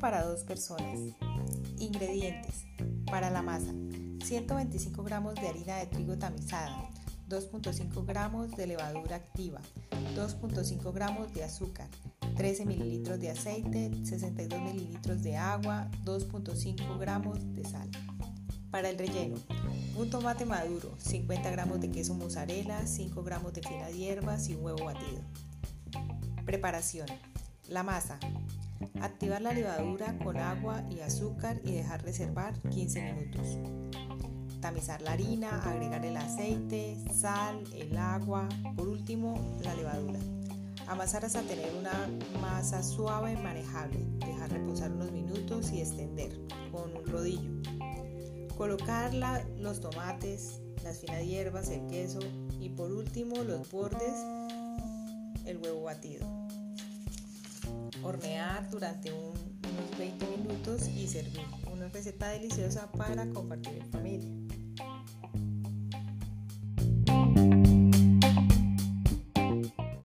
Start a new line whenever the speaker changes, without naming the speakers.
para dos personas. Ingredientes. Para la masa. 125 gramos de harina de trigo tamizada, 2.5 gramos de levadura activa, 2.5 gramos de azúcar, 13 mililitros de aceite, 62 mililitros de agua, 2.5 gramos de sal. Para el relleno, un tomate maduro, 50 gramos de queso mozzarella, 5 gramos de finas hierbas y un huevo batido. Preparación. La masa. Activar la levadura con agua y azúcar y dejar reservar 15 minutos. Tamizar la harina, agregar el aceite, sal, el agua, por último la levadura. Amasar hasta tener una masa suave y manejable. Dejar reposar unos minutos y extender con un rodillo. Colocar los tomates, las finas hierbas, el queso y por último los bordes, el huevo batido. Hornear durante unos 20 minutos y servir. Una receta deliciosa para compartir en familia.